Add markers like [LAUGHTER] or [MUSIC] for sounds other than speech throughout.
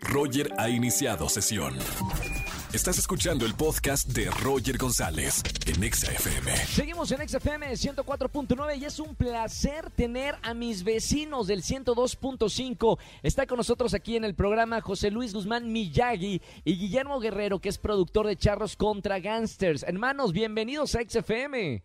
Roger ha iniciado sesión. Estás escuchando el podcast de Roger González en Exa FM. Seguimos en XFM 104.9 y es un placer tener a mis vecinos del 102.5. Está con nosotros aquí en el programa José Luis Guzmán Miyagi y Guillermo Guerrero, que es productor de Charros contra Gangsters. Hermanos, bienvenidos a XFM.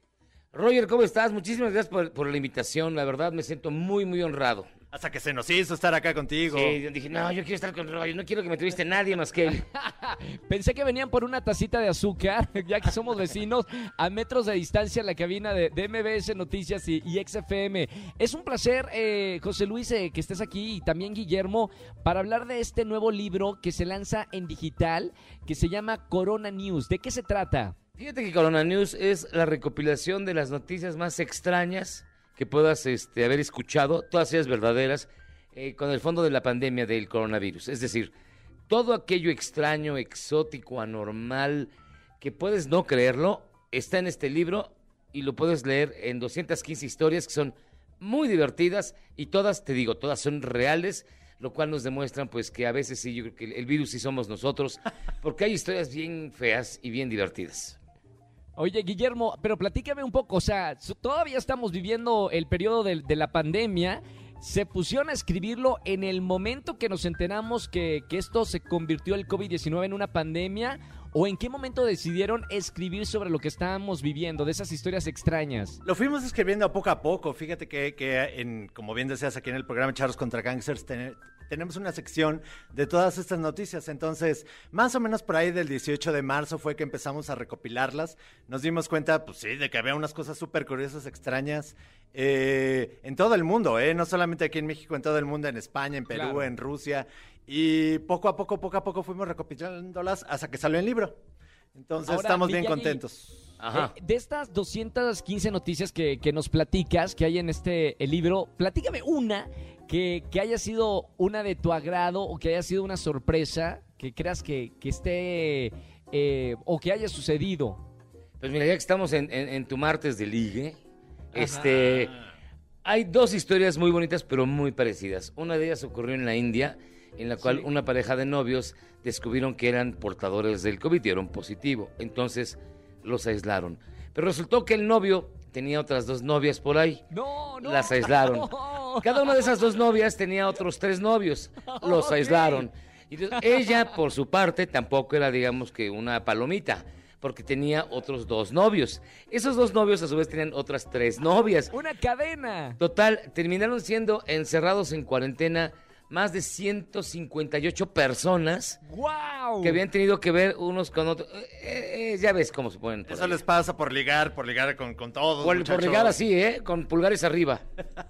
Roger, ¿cómo estás? Muchísimas gracias por, por la invitación. La verdad, me siento muy, muy honrado. Hasta que se nos hizo estar acá contigo. Sí, yo dije, no, yo quiero estar con Roger, no quiero que me tuviste nadie más que él. [LAUGHS] Pensé que venían por una tacita de azúcar, [LAUGHS] ya que somos vecinos a metros de distancia en la cabina de, de MBS Noticias y, y XFM. Es un placer, eh, José Luis, eh, que estés aquí y también Guillermo, para hablar de este nuevo libro que se lanza en digital, que se llama Corona News. ¿De qué se trata? Fíjate que Corona News es la recopilación de las noticias más extrañas que puedas este, haber escuchado, todas ellas verdaderas, eh, con el fondo de la pandemia del coronavirus. Es decir, todo aquello extraño, exótico, anormal, que puedes no creerlo, está en este libro y lo puedes leer en 215 historias que son muy divertidas y todas, te digo, todas son reales, lo cual nos demuestran pues que a veces sí, yo creo que el virus sí somos nosotros, porque hay historias bien feas y bien divertidas. Oye, Guillermo, pero platícame un poco, o sea, todavía estamos viviendo el periodo de, la pandemia. Se pusieron a escribirlo en el momento que nos enteramos que, esto se convirtió el COVID-19 en una pandemia. ¿O en qué momento decidieron escribir sobre lo que estábamos viviendo, de esas historias extrañas? Lo fuimos escribiendo poco a poco. Fíjate que, como bien decías aquí en el programa Charros contra Gangsters, ten- tenemos una sección de todas estas noticias. Entonces, más o menos por ahí del 18 de marzo fue que empezamos a recopilarlas. Nos dimos cuenta, pues sí, de que había unas cosas súper curiosas, extrañas, eh, en todo el mundo, ¿eh? No solamente aquí en México, en todo el mundo, en España, en Perú, Claro. en Rusia. Y poco a poco, poco a poco fuimos recopilándolas hasta que salió el libro. Entonces, Ahora, estamos bien contentos. Ajá. Eh, de estas 215 noticias que, que nos platicas, que hay en este el libro, platícame una que, que haya sido una de tu agrado o que haya sido una sorpresa, que creas que, que esté eh, o que haya sucedido. Pues mira, ya que estamos en, en- en tu martes de ligue, este, hay dos historias muy bonitas pero muy parecidas. Una de ellas ocurrió en la India, en la cual Sí. una pareja de novios descubrieron que eran portadores del COVID, dieron positivo. Entonces los aislaron. Pero resultó que el novio tenía otras dos novias por ahí. No, no. Las aislaron. no. [LAUGHS] Cada una de esas dos novias tenía otros tres novios. Los aislaron. Y ella, por su parte, tampoco era, digamos que una palomita, porque tenía otros dos novios. Esos dos novios, a su vez, tenían otras tres novias. Una cadena. Total, terminaron siendo encerrados en cuarentena más de 158 personas ¡Wow! que habían tenido que ver unos con otros. Eh, eh, ya ves cómo se ponen. por Eso ahí. les pasa por ligar, por ligar con, con todos. Por, ligar así, ¿eh? Con pulgares arriba.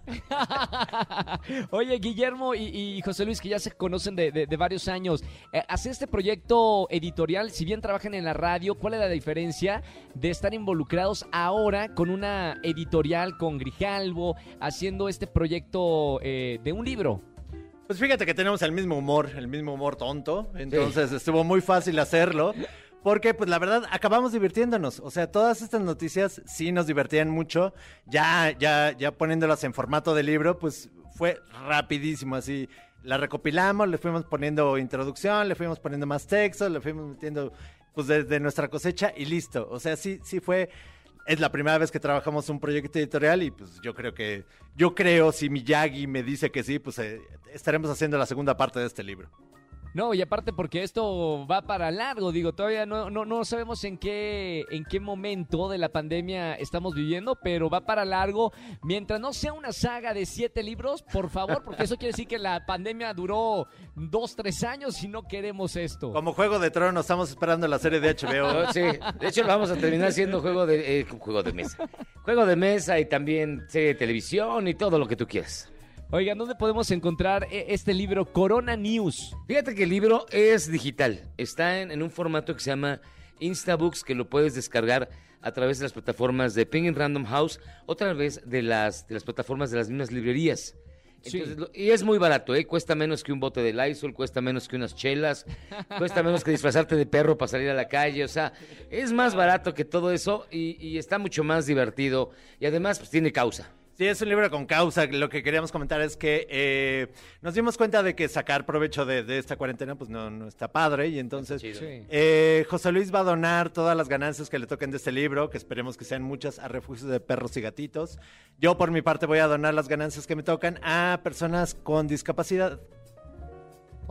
[LAUGHS] Oye, Guillermo y, y José Luis, que ya se conocen de, de- de varios años, eh, hacer este proyecto editorial, si bien trabajan en la radio, ¿cuál es la diferencia de estar involucrados ahora con una editorial, con Grijalvo, haciendo este proyecto eh, de un libro? Pues fíjate que tenemos el mismo humor, el mismo humor tonto. Entonces estuvo muy fácil hacerlo. Porque, pues la verdad, acabamos divirtiéndonos. O sea, todas estas noticias sí nos divertían mucho. Ya, ya, ya poniéndolas en formato de libro, pues fue rapidísimo así. La recopilamos, le fuimos poniendo introducción, le fuimos poniendo más texto, le fuimos metiendo, pues, desde nuestra cosecha y listo. O sea, sí, sí fue. Es la primera vez que trabajamos un proyecto editorial y pues yo creo que, yo creo, si Miyagi me dice que sí, pues eh, estaremos haciendo la segunda parte de este libro. No, y aparte porque esto va para largo, digo, todavía no, no, no sabemos en qué, en qué momento de la pandemia estamos viviendo, pero va para largo. Mientras no sea una saga de siete libros, por favor, porque eso quiere decir que la pandemia duró dos, tres años y no queremos esto. Como Juego de Tronos, estamos esperando la serie de HBO. [LAUGHS] Sí, de hecho lo vamos a terminar siendo juego de eh, juego de mesa. Juego de mesa y también serie de televisión y todo lo que tú quieras. Oigan, ¿dónde podemos encontrar eh, este libro Corona News? Fíjate que el libro es digital. Está en, en un formato que se llama Instabooks, que lo puedes descargar a través de las plataformas de Penguin Random House, otra vez de las, de las plataformas de las mismas librerías. Sí. Entonces, lo- y es muy barato, ¿eh? Cuesta menos que un bote de Lysol, cuesta menos que unas chelas, [LAUGHS] cuesta menos que disfrazarte de perro para salir a la calle, o sea, es más barato que todo eso y, y está mucho más divertido y además pues tiene causa. Sí, es un libro con causa. Lo que queríamos comentar es que eh, nos dimos cuenta de que sacar provecho de, de esta cuarentena pues no, no está padre y entonces eh, José Luis va a donar todas las ganancias que le toquen de este libro, que esperemos que sean muchas, a refugios de perros y gatitos. Yo por mi parte voy a donar las ganancias que me tocan a personas con discapacidad.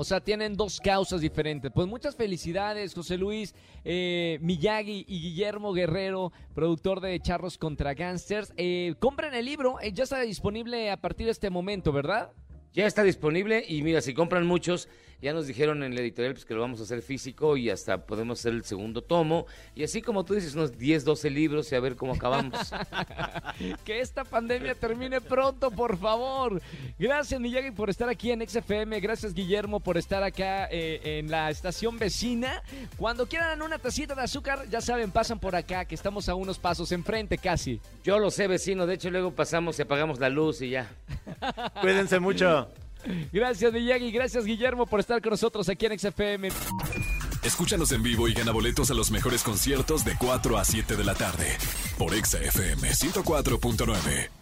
O sea, tienen dos causas diferentes. Pues muchas felicidades, José Luis, eh, Miyagi y Guillermo Guerrero, productor de Charros contra Gangsters. Eh, compren el libro, eh, ya está disponible a partir de este momento, ¿verdad? Ya está disponible y mira, si compran muchos, ya nos dijeron en la editorial pues, que lo vamos a hacer físico y hasta podemos hacer el segundo tomo. Y así como tú dices, unos 10, 12 libros y a ver cómo acabamos. [LAUGHS] Que esta pandemia termine pronto, por favor. Gracias, Miyagi, por estar aquí en XFM. Gracias, Guillermo, por estar acá eh, en la estación vecina. Cuando quieran una tacita de azúcar, ya saben, pasan por acá, que estamos a unos pasos enfrente casi. Yo lo sé, vecino, de hecho luego pasamos y apagamos la luz y ya. [LAUGHS] Cuídense mucho. Gracias, Miyagi. Gracias, Guillermo, por estar con nosotros aquí en XFM. Escúchanos en vivo y gana boletos a los mejores conciertos de 4 a 7 de la tarde por Exa FM 104.9.